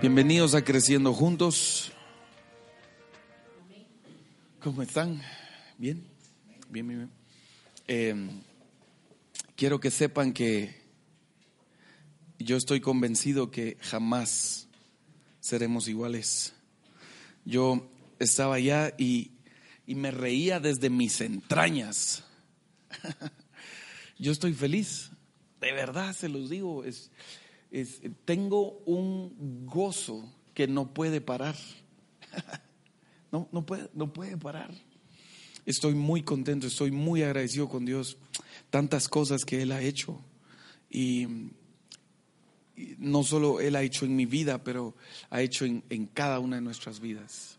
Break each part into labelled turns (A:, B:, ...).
A: Bienvenidos a Creciendo Juntos. ¿Cómo están? ¿Bien? Bien, bien, bien. Eh, quiero que sepan que yo estoy convencido que jamás seremos iguales. Yo estaba allá y, y me reía desde mis entrañas. yo estoy feliz, de verdad se los digo. Es, tengo un gozo que no puede parar. No, no, puede, no puede parar. Estoy muy contento, estoy muy agradecido con Dios. Tantas cosas que Él ha hecho. Y, no solo Él ha hecho en mi vida, pero ha hecho en, en cada una de nuestras vidas.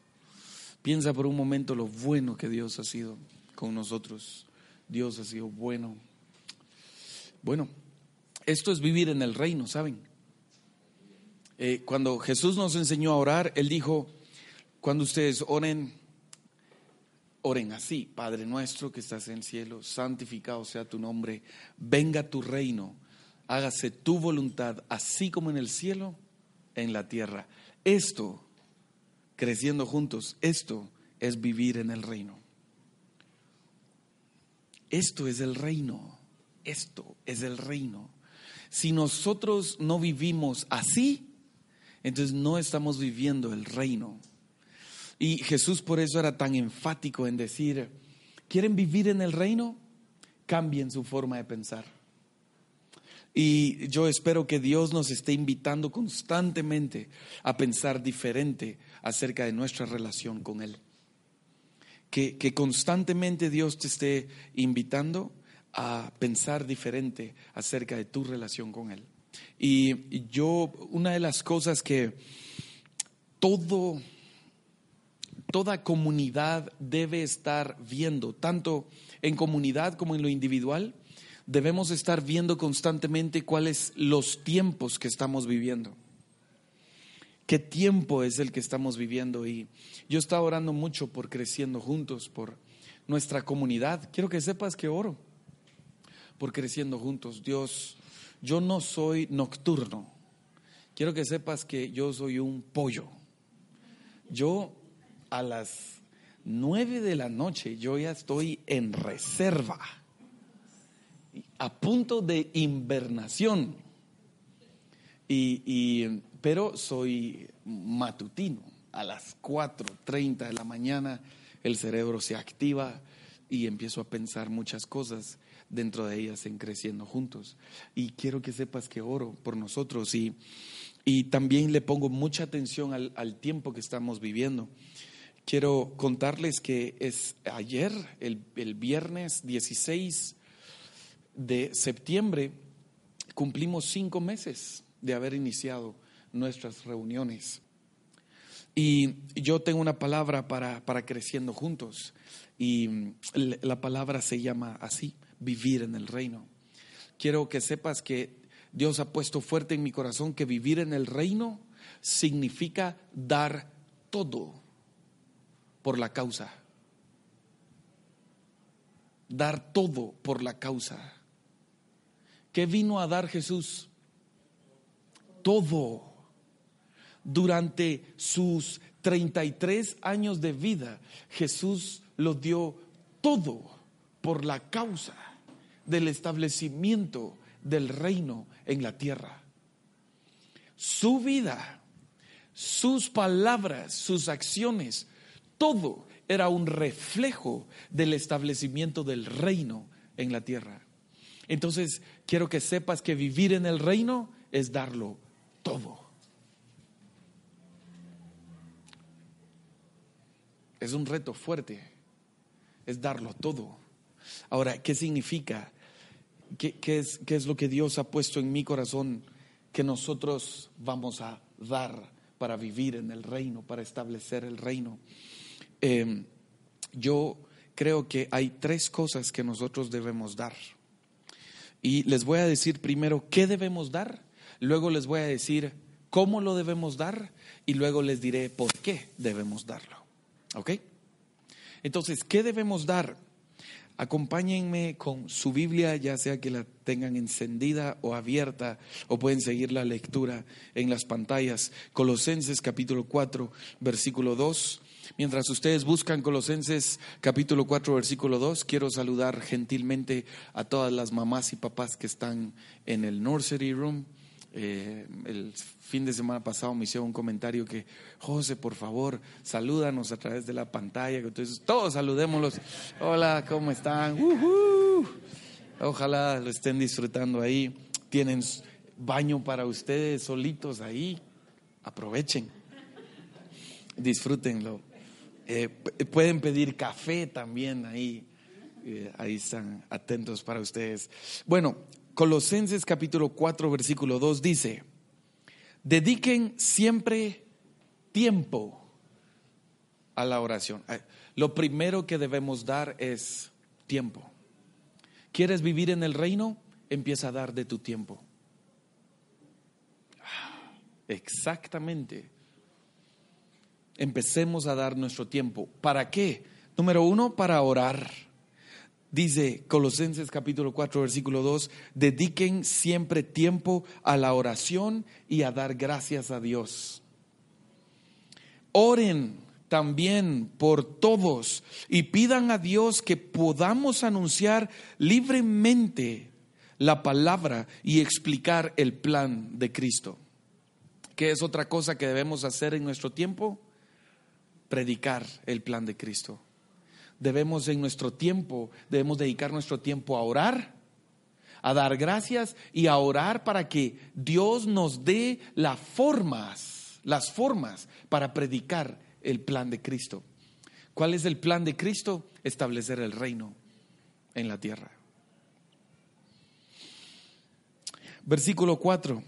A: Piensa por un momento lo bueno que Dios ha sido con nosotros. Dios ha sido bueno. Bueno, esto es vivir en el reino, ¿saben? Eh, cuando Jesús nos enseñó a orar, Él dijo, cuando ustedes oren, oren así, Padre nuestro que estás en el cielo, santificado sea tu nombre, venga tu reino, hágase tu voluntad, así como en el cielo, en la tierra. Esto, creciendo juntos, esto es vivir en el reino. Esto es el reino, esto es el reino. Si nosotros no vivimos así, entonces no estamos viviendo el reino. Y Jesús por eso era tan enfático en decir, ¿quieren vivir en el reino? Cambien su forma de pensar. Y yo espero que Dios nos esté invitando constantemente a pensar diferente acerca de nuestra relación con Él. Que, que constantemente Dios te esté invitando a pensar diferente acerca de tu relación con Él. Y yo, una de las cosas que todo, toda comunidad debe estar viendo, tanto en comunidad como en lo individual, debemos estar viendo constantemente cuáles los tiempos que estamos viviendo. ¿Qué tiempo es el que estamos viviendo? Y yo estaba orando mucho por creciendo juntos, por nuestra comunidad. Quiero que sepas que oro por creciendo juntos. Dios, yo no soy nocturno. Quiero que sepas que yo soy un pollo. Yo a las nueve de la noche yo ya estoy en reserva, a punto de invernación. Y, pero soy matutino. A las 4.30 de la mañana el cerebro se activa y empiezo a pensar muchas cosas dentro de ellas en creciendo juntos. Y quiero que sepas que oro por nosotros y, y también le pongo mucha atención al, al tiempo que estamos viviendo. Quiero contarles que es ayer, el, el viernes 16 de septiembre, cumplimos cinco meses de haber iniciado nuestras reuniones. Y yo tengo una palabra para, para creciendo juntos. Y la palabra se llama así, vivir en el reino. Quiero que sepas que Dios ha puesto fuerte en mi corazón que vivir en el reino significa dar todo por la causa. Dar todo por la causa. ¿Qué vino a dar Jesús? Todo. Durante sus 33 años de vida, Jesús lo dio todo por la causa del establecimiento del reino en la tierra. Su vida, sus palabras, sus acciones, todo era un reflejo del establecimiento del reino en la tierra. Entonces, quiero que sepas que vivir en el reino es darlo todo. Es un reto fuerte, es darlo todo. Ahora, ¿qué significa? ¿Qué, es, ¿Qué, es, lo que Dios ha puesto en mi corazón que nosotros vamos a dar para vivir en el reino, para establecer el reino? Em, yo creo que hay tres cosas que nosotros debemos dar. Y les voy a decir primero qué debemos dar, luego les voy a decir cómo lo debemos dar y luego les diré por qué debemos darlo. ¿Ok? Entonces, ¿qué debemos dar? Acompáñenme con su Biblia, ya sea que la tengan encendida o abierta, o pueden seguir la lectura en las pantallas. Colosenses capítulo 4, versículo 2. Mientras ustedes buscan Colosenses capítulo 4, versículo 2, quiero saludar gentilmente a todas las mamás y papás que están en el nursery room. Eh, el fin de semana pasado me hicieron un comentario que, José, por favor, salúdanos a través de la pantalla. Entonces, todos saludémoslos. Hola, ¿cómo están? Ojalá lo estén disfrutando ahí. Tienen baño para ustedes solitos ahí. Aprovechen. Disfrútenlo. Eh, pueden pedir café también ahí. Eh, ahí están atentos para ustedes. Bueno, Colosenses capítulo 4, versículo 2 dice, dediquen siempre tiempo a la oración. Lo primero que debemos dar es tiempo. ¿Quieres vivir en el reino? Empieza a dar de tu tiempo. Exactamente. Empecemos a dar nuestro tiempo. ¿Para qué? Número uno, para orar. Dice Colosenses capítulo 4 versículo 2, dediquen siempre tiempo a la oración y a dar gracias a Dios. Oren también por todos y pidan a Dios que podamos anunciar libremente la palabra y explicar el plan de Cristo. ¿Qué es otra cosa que debemos hacer en nuestro tiempo? Predicar el plan de Cristo debemos en nuestro tiempo, debemos dedicar nuestro tiempo a orar, a dar gracias y a orar para que Dios nos dé las formas, las formas para predicar el plan de Cristo. ¿Cuál es el plan de Cristo? Establecer el reino en la tierra. Versículo 4.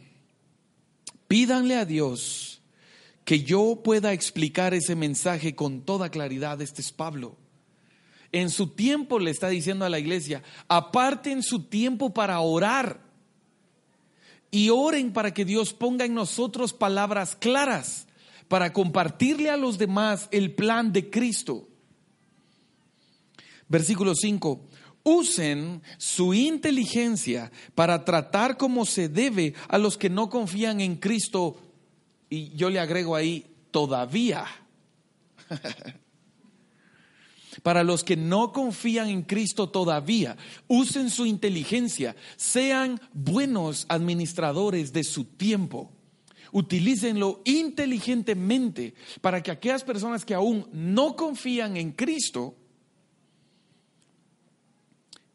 A: Pídanle a Dios que yo pueda explicar ese mensaje con toda claridad. Este es Pablo. En su tiempo le está diciendo a la iglesia, aparten su tiempo para orar y oren para que Dios ponga en nosotros palabras claras para compartirle a los demás el plan de Cristo. Versículo 5. Usen su inteligencia para tratar como se debe a los que no confían en Cristo. Y yo le agrego ahí, todavía. Para los que no confían en Cristo todavía, usen su inteligencia, sean buenos administradores de su tiempo. Utilícenlo inteligentemente para que aquellas personas que aún no confían en Cristo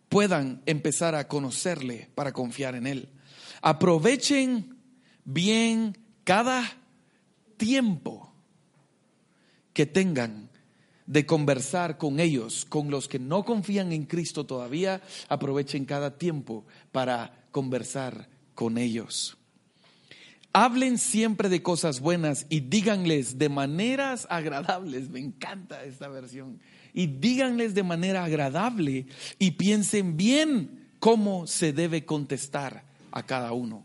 A: puedan empezar a conocerle para confiar en Él. Aprovechen bien cada tiempo que tengan de conversar con ellos, con los que no confían en Cristo todavía, aprovechen cada tiempo para conversar con ellos. Hablen siempre de cosas buenas y díganles de maneras agradables. Me encanta esta versión. Y díganles de manera agradable y piensen bien cómo se debe contestar a cada uno.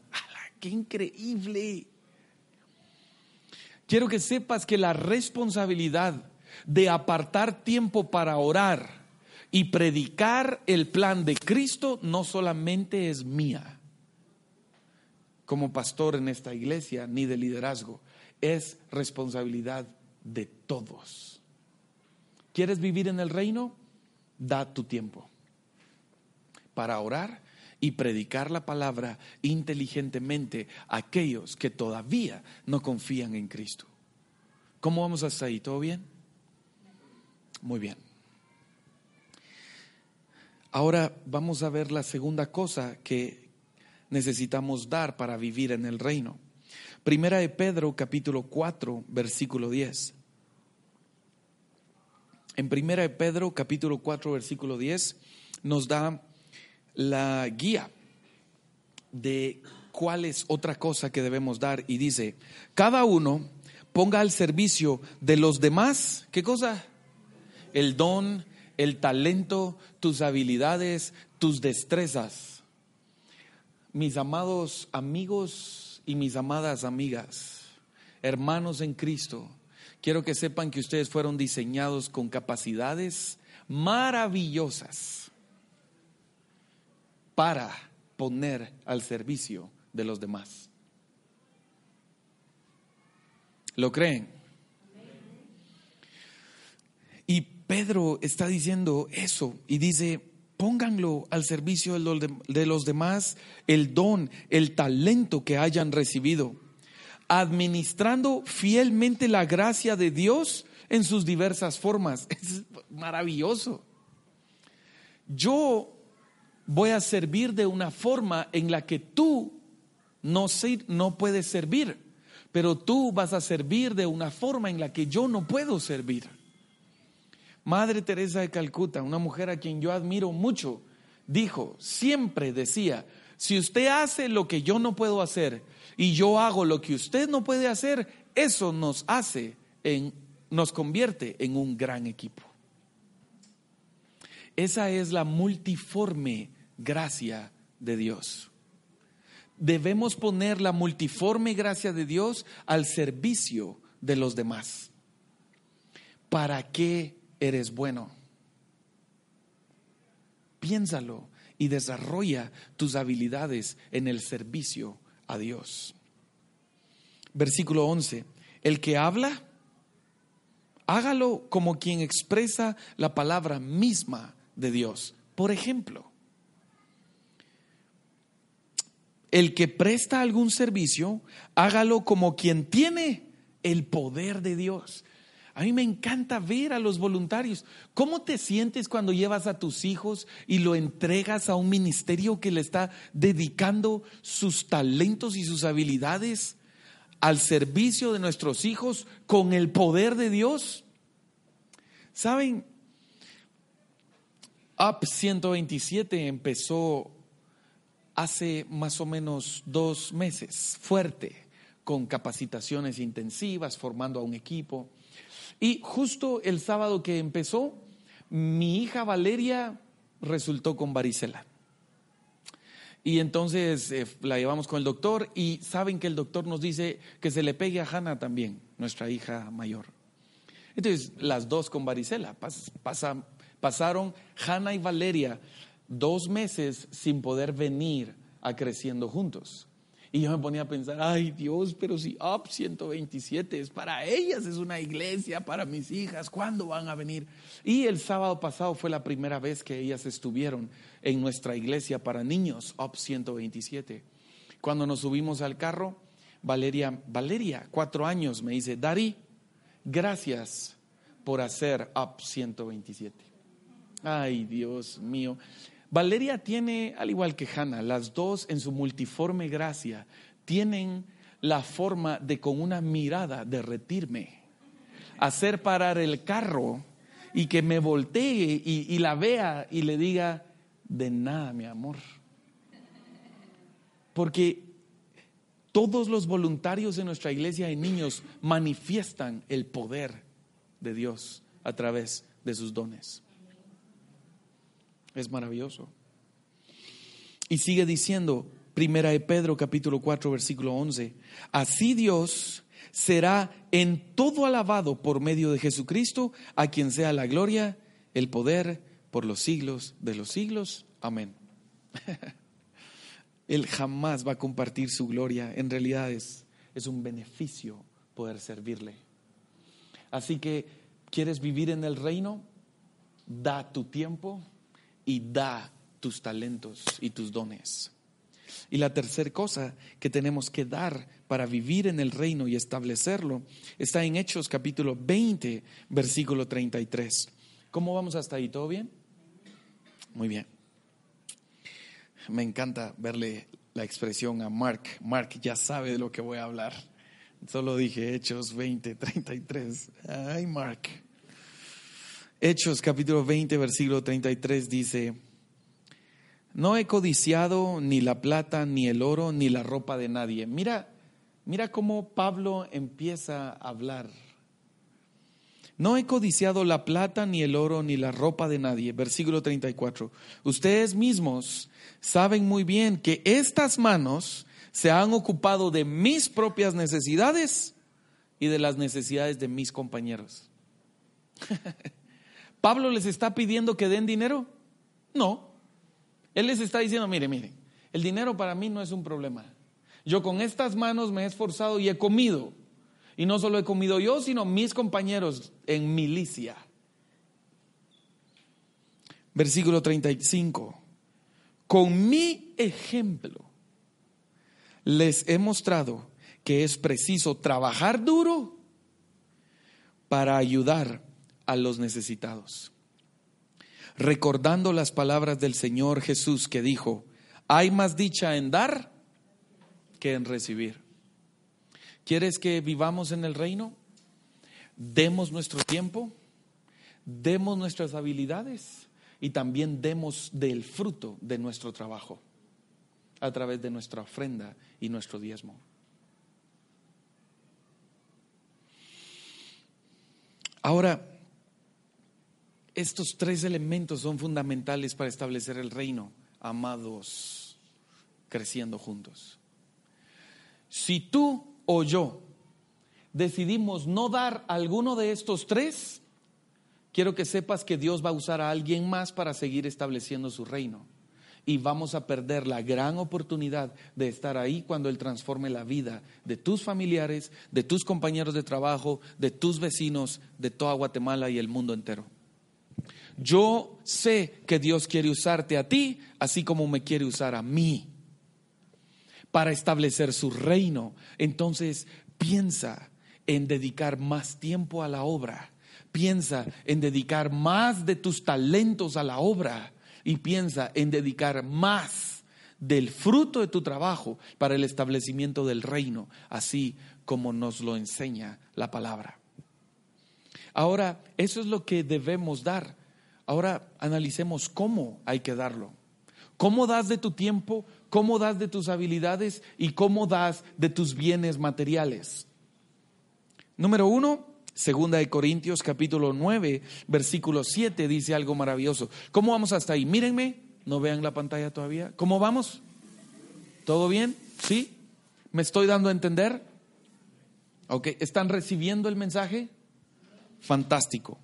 A: ¡Qué increíble! Quiero que sepas que la responsabilidad de apartar tiempo para orar y predicar el plan de Cristo no solamente es mía como pastor en esta iglesia ni de liderazgo, es responsabilidad de todos. ¿Quieres vivir en el reino? Da tu tiempo para orar y predicar la palabra inteligentemente a aquellos que todavía no confían en Cristo. ¿Cómo vamos hasta ahí? ¿Todo bien? Muy bien. Ahora vamos a ver la segunda cosa que necesitamos dar para vivir en el reino. Primera de Pedro capítulo 4 versículo 10. En Primera de Pedro capítulo 4 versículo 10 nos da la guía de cuál es otra cosa que debemos dar y dice, cada uno ponga al servicio de los demás, ¿qué cosa? El don, el talento, tus habilidades, tus destrezas. Mis amados amigos y mis amadas amigas, hermanos en Cristo, quiero que sepan que ustedes fueron diseñados con capacidades maravillosas para poner al servicio de los demás. ¿Lo creen? Y Pedro está diciendo eso y dice, pónganlo al servicio de los demás, el don, el talento que hayan recibido, administrando fielmente la gracia de Dios en sus diversas formas. Es maravilloso. Yo voy a servir de una forma en la que tú no, no puedes servir, pero tú vas a servir de una forma en la que yo no puedo servir. Madre Teresa de Calcuta, una mujer a quien yo admiro mucho, dijo, siempre decía, si usted hace lo que yo no puedo hacer y yo hago lo que usted no puede hacer, eso nos hace en nos convierte en un gran equipo. Esa es la multiforme gracia de Dios. Debemos poner la multiforme gracia de Dios al servicio de los demás. ¿Para qué eres bueno? Piénsalo y desarrolla tus habilidades en el servicio a Dios. Versículo 11. El que habla, hágalo como quien expresa la palabra misma de Dios. Por ejemplo, el que presta algún servicio, hágalo como quien tiene el poder de Dios. A mí me encanta ver a los voluntarios. ¿Cómo te sientes cuando llevas a tus hijos y lo entregas a un ministerio que le está dedicando sus talentos y sus habilidades al servicio de nuestros hijos con el poder de Dios. ¿Saben? Up 127 empezó hace más o menos dos meses, fuerte, con capacitaciones intensivas, formando a un equipo. Y justo el sábado que empezó, mi hija Valeria resultó con varicela. Y entonces eh, la llevamos con el doctor y saben que el doctor nos dice que se le pegue a Hannah también, nuestra hija mayor. Entonces, las dos con varicela. pasaron Hannah y Valeria dos meses sin poder venir a creciendo juntos. Y yo me ponía a pensar, ay Dios, pero si UP 127 es para ellas, es una iglesia para mis hijas, ¿cuándo van a venir? Y el sábado pasado fue la primera vez que ellas estuvieron en nuestra iglesia para niños, UP 127. Cuando nos subimos al carro, Valeria, Valeria, cuatro años, me dice, Dari, gracias por hacer UP 127. Ay, Dios mío. Valeria tiene, al igual que Hannah, las dos en su multiforme gracia, tienen la forma de con una mirada derretirme, hacer parar el carro y que me voltee y, y la vea y le diga, de nada, mi amor. Porque todos los voluntarios de nuestra iglesia de niños manifiestan el poder de Dios a través de sus dones. Es maravilloso. Y sigue diciendo, Primera de Pedro capítulo 4 versículo 11, así Dios será en todo alabado por medio de Jesucristo, a quien sea la gloria, el poder por los siglos de los siglos. Amén. Él jamás va a compartir su gloria. En realidad es, es un beneficio poder servirle. Así que, ¿quieres vivir en el reino? Da tu tiempo, y da tus talentos y tus dones. Y la tercera cosa que tenemos que dar para vivir en el reino y establecerlo está en Hechos capítulo 20, versículo 33. ¿Cómo vamos hasta ahí? ¿Todo bien? Muy bien. Me encanta verle la expresión a Mark. Mark ya sabe de lo que voy a hablar. Solo dije Hechos 20, 33. Ay, Mark. Hechos capítulo 20, versículo 33 dice, no he codiciado ni la plata, ni el oro, ni la ropa de nadie. Mira, mira cómo Pablo empieza a hablar. No he codiciado la plata, ni el oro, ni la ropa de nadie. Versículo 34. Ustedes mismos saben muy bien que estas manos se han ocupado de mis propias necesidades y de las necesidades de mis compañeros. ¿Pablo les está pidiendo que den dinero? No. Él les está diciendo, mire, mire, el dinero para mí no es un problema. Yo con estas manos me he esforzado y he comido. Y no solo he comido yo, sino mis compañeros en milicia. Versículo 35. Con mi ejemplo les he mostrado que es preciso trabajar duro para ayudar a los necesitados. Recordando las palabras del Señor Jesús que dijo, hay más dicha en dar que en recibir. ¿Quieres que vivamos en el reino? Demos nuestro tiempo, demos nuestras habilidades y también demos del fruto de nuestro trabajo a través de nuestra ofrenda y nuestro diezmo. Ahora, estos tres elementos son fundamentales para establecer el reino, amados, creciendo juntos. Si tú o yo decidimos no dar alguno de estos tres, quiero que sepas que Dios va a usar a alguien más para seguir estableciendo su reino. Y vamos a perder la gran oportunidad de estar ahí cuando Él transforme la vida de tus familiares, de tus compañeros de trabajo, de tus vecinos, de toda Guatemala y el mundo entero. Yo sé que Dios quiere usarte a ti, así como me quiere usar a mí, para establecer su reino. Entonces, piensa en dedicar más tiempo a la obra Piensa en dedicar más de tus talentos a la obra y piensa en dedicar más del fruto de tu trabajo para el establecimiento del reino, así como nos lo enseña la palabra. Ahora, eso es lo que debemos dar. Ahora analicemos cómo hay que darlo. ¿Cómo das de tu tiempo? ¿Cómo das de tus habilidades? ¿Y cómo das de tus bienes materiales? Número uno, Segunda de Corintios capítulo 9, versículo 7 dice algo maravilloso. ¿Cómo vamos hasta ahí? Mírenme, no vean la pantalla todavía. ¿Cómo vamos? ¿Todo bien? ¿Sí? ¿Me estoy dando a entender? Ok, ¿están recibiendo el mensaje? Fantástico.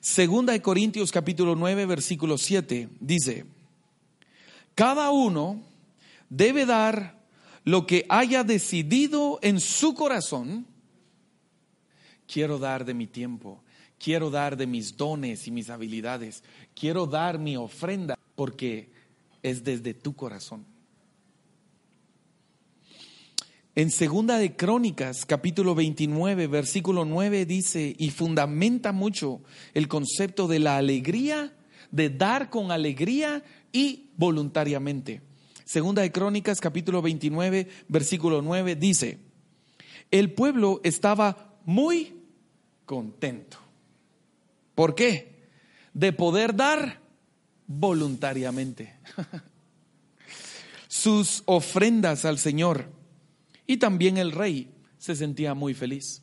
A: Segunda de Corintios capítulo 9, versículo 7 dice, cada uno debe dar lo que haya decidido en su corazón Quiero dar de mi tiempo, quiero dar de mis dones y mis habilidades, quiero dar mi ofrenda porque es desde tu corazón. En Segunda de Crónicas, capítulo 29, versículo 9 dice y fundamenta mucho el concepto de la alegría, de dar con alegría y voluntariamente. Segunda de Crónicas, capítulo 29, versículo 9 dice, el pueblo estaba muy contento. ¿Por qué? De poder dar voluntariamente sus ofrendas al Señor. Y también el rey se sentía muy feliz,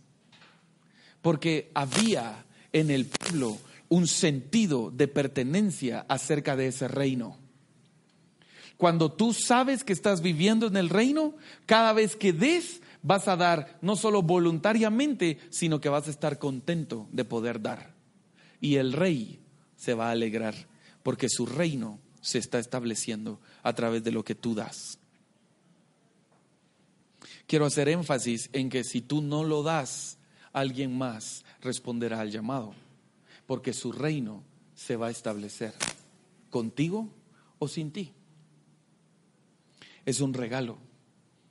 A: porque había en el pueblo un sentido de pertenencia acerca de ese reino. Cuando tú sabes que estás viviendo en el reino, cada vez que des, vas a dar no solo voluntariamente, sino que vas a estar contento de poder dar. Y el rey se va a alegrar porque su reino se está estableciendo a través de lo que tú das. Quiero hacer énfasis en que si tú no lo das, alguien más responderá al llamado, porque su reino se va a establecer contigo o sin ti. Es un regalo,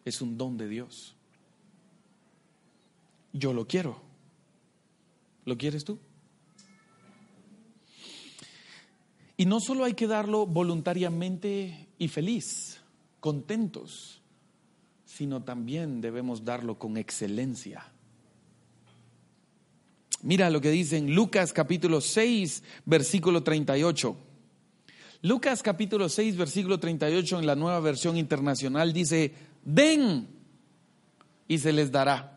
A: es un don de Dios yo lo quiero. ¿Lo quieres tú? Y no solo hay que darlo voluntariamente y feliz, contentos, sino también debemos darlo con excelencia. Mira lo que dice en Lucas capítulo 6, versículo 38. Lucas capítulo 6, versículo 38 en la nueva versión internacional dice, den y se les dará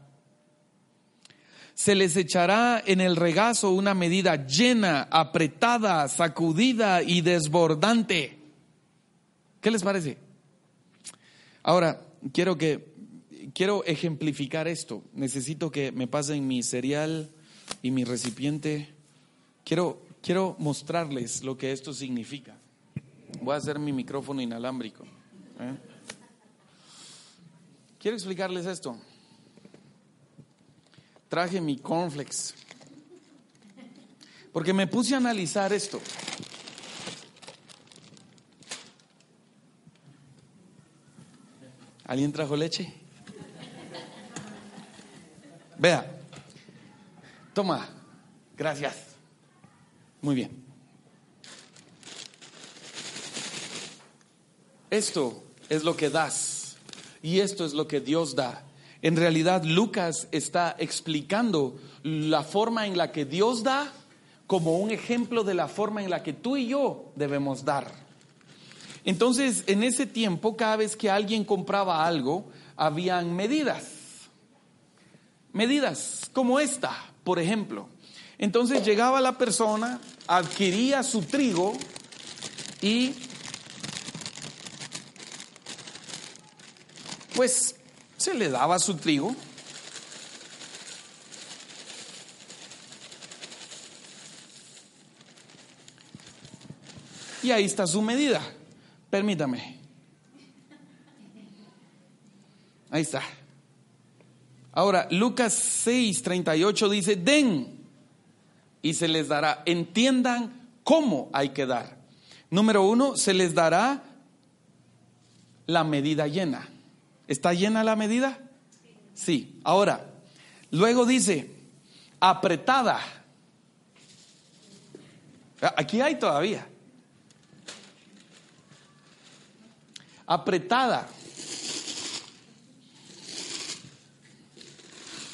A: se les echará en el regazo una medida llena, apretada, sacudida y desbordante. ¿Qué les parece? Ahora, quiero que quiero ejemplificar esto. Necesito que me pasen mi cereal y mi recipiente. Quiero quiero mostrarles lo que esto significa. Voy a hacer mi micrófono inalámbrico. ¿eh? Quiero explicarles esto. Traje mi cornflakes. Porque me puse a analizar esto. ¿Alguien trajo leche? Vea. Toma. Gracias. Muy bien. Esto es lo que das y esto es lo que Dios da. En realidad Lucas está explicando la forma en la que Dios da como un ejemplo de la forma en la que tú y yo debemos dar. Entonces, en ese tiempo, cada vez que alguien compraba algo, habían medidas. Medidas como esta, por ejemplo. Entonces llegaba la persona, adquiría su trigo y pues se le daba su trigo. Y ahí está su medida. Permítame. Ahí está. Ahora, Lucas 6, 38 dice, den y se les dará. Entiendan cómo hay que dar. Número uno, se les dará la medida llena. ¿Está llena la medida? Sí. Ahora, luego dice, apretada. Aquí hay todavía. Apretada.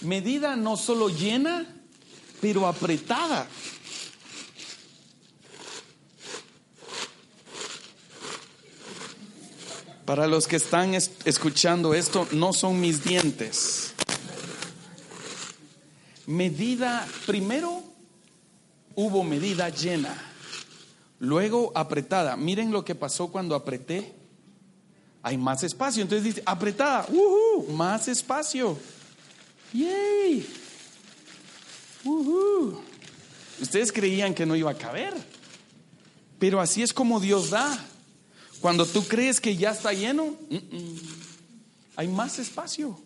A: Medida no solo llena, pero apretada. Para los que están escuchando esto, no son mis dientes. Medida, primero hubo medida llena, luego apretada. Miren lo que pasó cuando apreté. Hay más espacio. Entonces dice, apretada, más espacio. ¡Yay! Ustedes creían que no iba a caber, pero así es como Dios da. Cuando tú crees que ya está lleno, hay más espacio.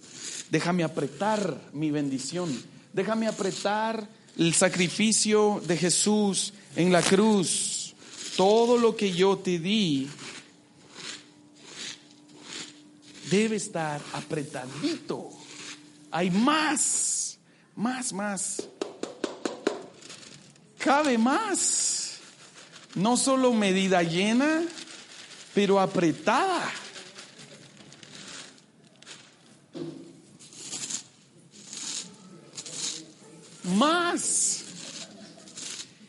A: Déjame apretar mi bendición. Déjame apretar el sacrificio de Jesús en la cruz. Todo lo que yo te di debe estar apretadito. Hay más, más, más. Cabe más. No solo medida llena, pero apretada. Más.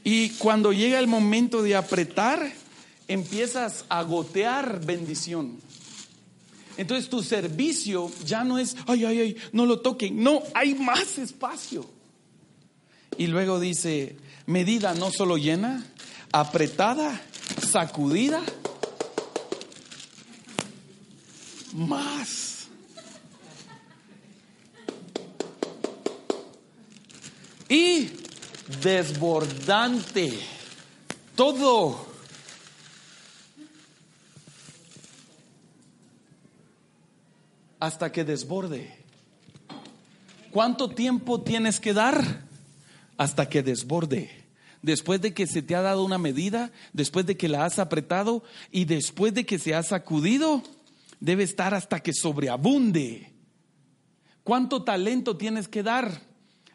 A: Y cuando llega el momento de apretar, empiezas a gotear bendición. Entonces tu servicio ya no es, ay, ay, ay, no lo toquen. No, hay más espacio. Y luego dice, medida no solo llena, apretada, sacudida más. Y desbordante. Todo. Hasta que desborde. ¿Cuánto tiempo tienes que dar? Hasta que desborde. Después de que se te ha dado una medida, después de que la has apretado y después de que se ha sacudido, debe estar hasta que sobreabunde. ¿Cuánto talento tienes que dar?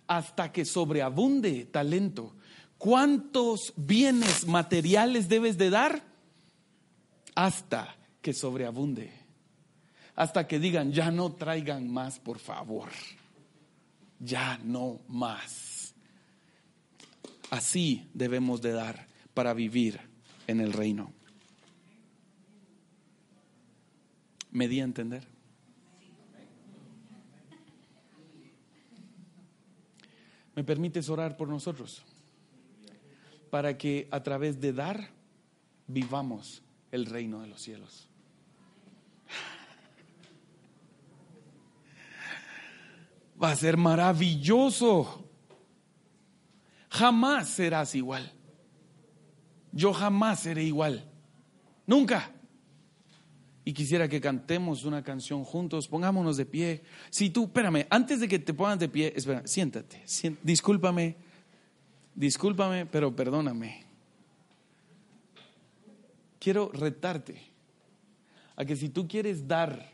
A: Hasta que sobreabunde talento. ¿Cuántos bienes materiales debes de dar? Hasta que sobreabunde. Hasta que digan, ya no traigan más, por favor. Ya no más. Así debemos de dar para vivir en el reino. ¿Me di a entender? ¿Me permites orar por nosotros? Para que a través de dar vivamos el reino de los cielos. Va a ser maravilloso. Jamás serás igual. Yo jamás seré igual.
B: Nunca. Y quisiera que cantemos una canción juntos, pongámonos de pie. Si tú, espérame, antes de que te pongas de pie, espera, siéntate, discúlpame, discúlpame, pero perdóname. Quiero retarte a que si tú quieres dar,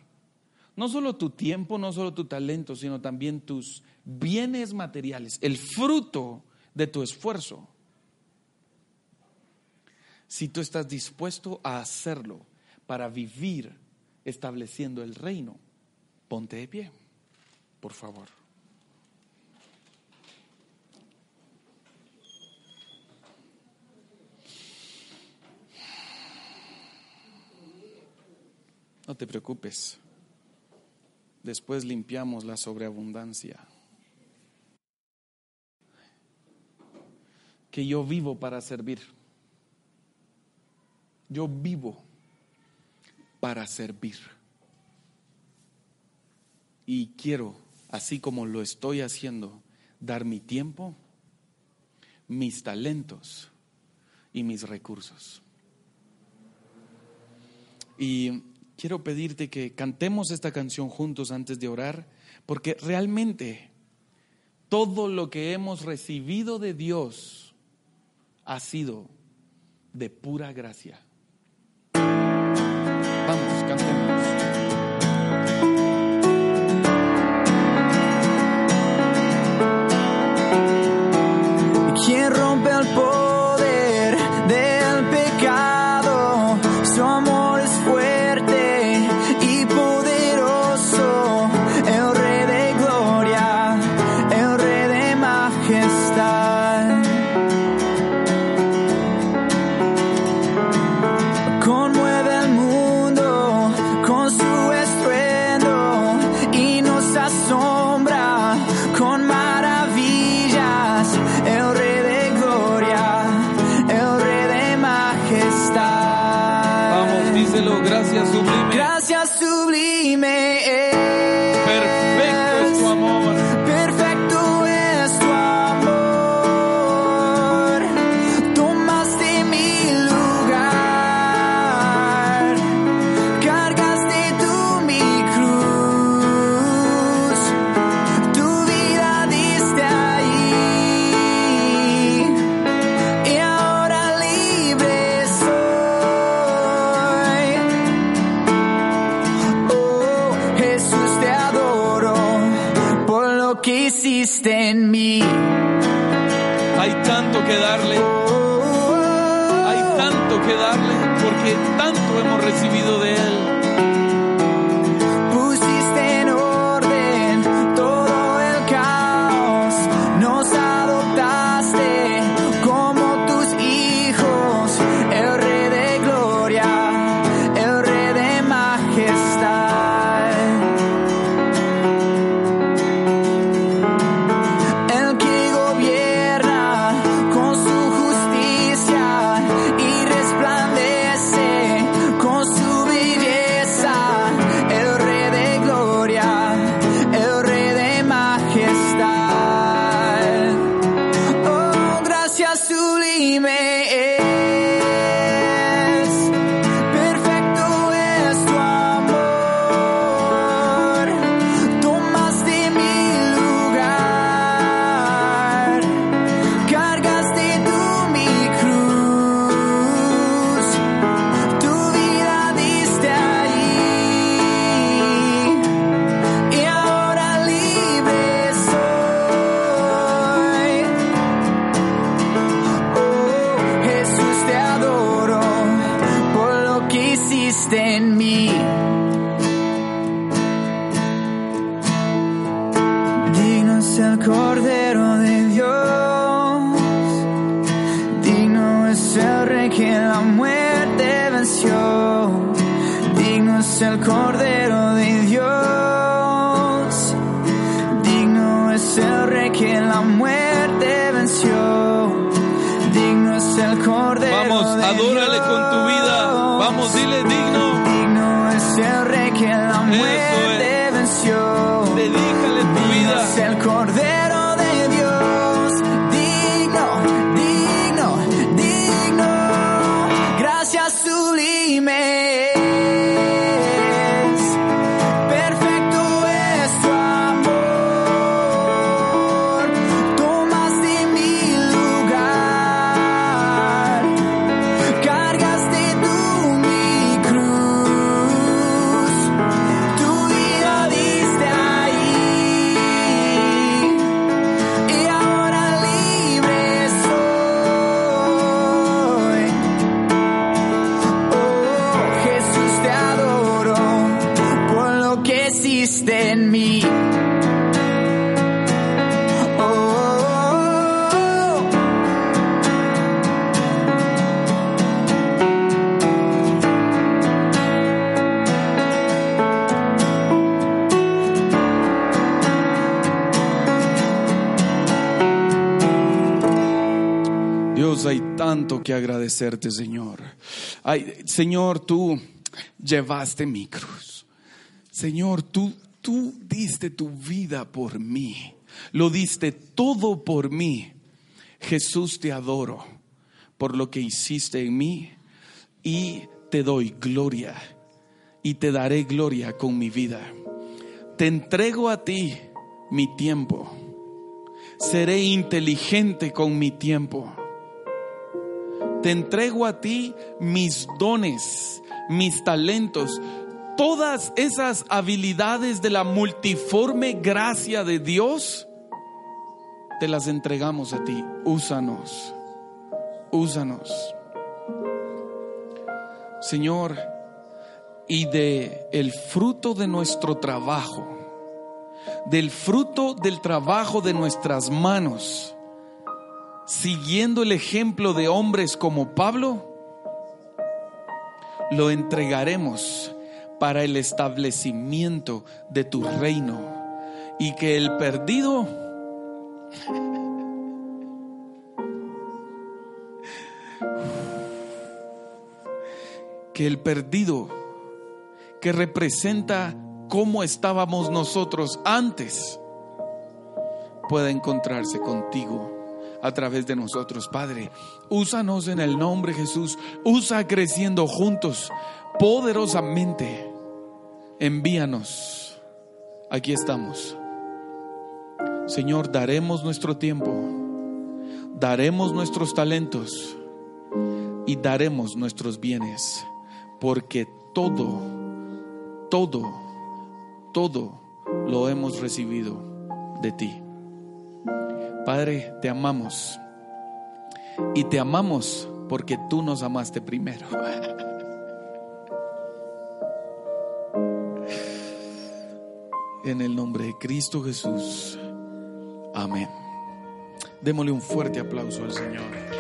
B: no solo tu tiempo, no solo tu talento, sino también tus bienes materiales, el fruto de tu esfuerzo, si tú estás dispuesto a hacerlo para vivir estableciendo el reino, ponte de pie, por favor. No te preocupes. Después limpiamos la sobreabundancia. Que yo vivo para servir. Yo vivo para servir. Y quiero, así como lo estoy haciendo, dar mi tiempo, mis talentos y mis recursos. Y quiero pedirte que cantemos esta canción juntos antes de orar, porque realmente todo lo que hemos recibido de Dios ha sido de pura gracia.
A: Agradecerte, Señor. Señor, tú llevaste mi cruz. Señor, tú, tú diste tu vida por mí. Lo diste todo por mí. Jesús, te adoro por lo que hiciste en mí y te doy gloria y te daré gloria con mi vida. Te entrego a ti mi tiempo. Seré inteligente con mi tiempo. Te entrego a ti mis dones, mis talentos, todas esas habilidades de la multiforme gracia de Dios. Te las entregamos a ti. Úsanos. Úsanos. Señor, y de el fruto de nuestro trabajo, del fruto del trabajo de nuestras manos, siguiendo el ejemplo de hombres como Pablo, lo entregaremos para el establecimiento de tu reino y que el perdido que el perdido que representa cómo estábamos nosotros antes, pueda encontrarse contigo a través de nosotros, Padre. Úsanos en el nombre de Jesús. Usa creciendo juntos poderosamente. Envíanos. Aquí estamos. Señor, daremos nuestro tiempo, daremos nuestros talentos y daremos nuestros bienes, porque todo todo, todo lo hemos recibido de ti. Padre, te amamos. Y te amamos porque tú nos amaste primero. En el nombre de Cristo Jesús. Amén. Démosle un fuerte aplauso al Señor.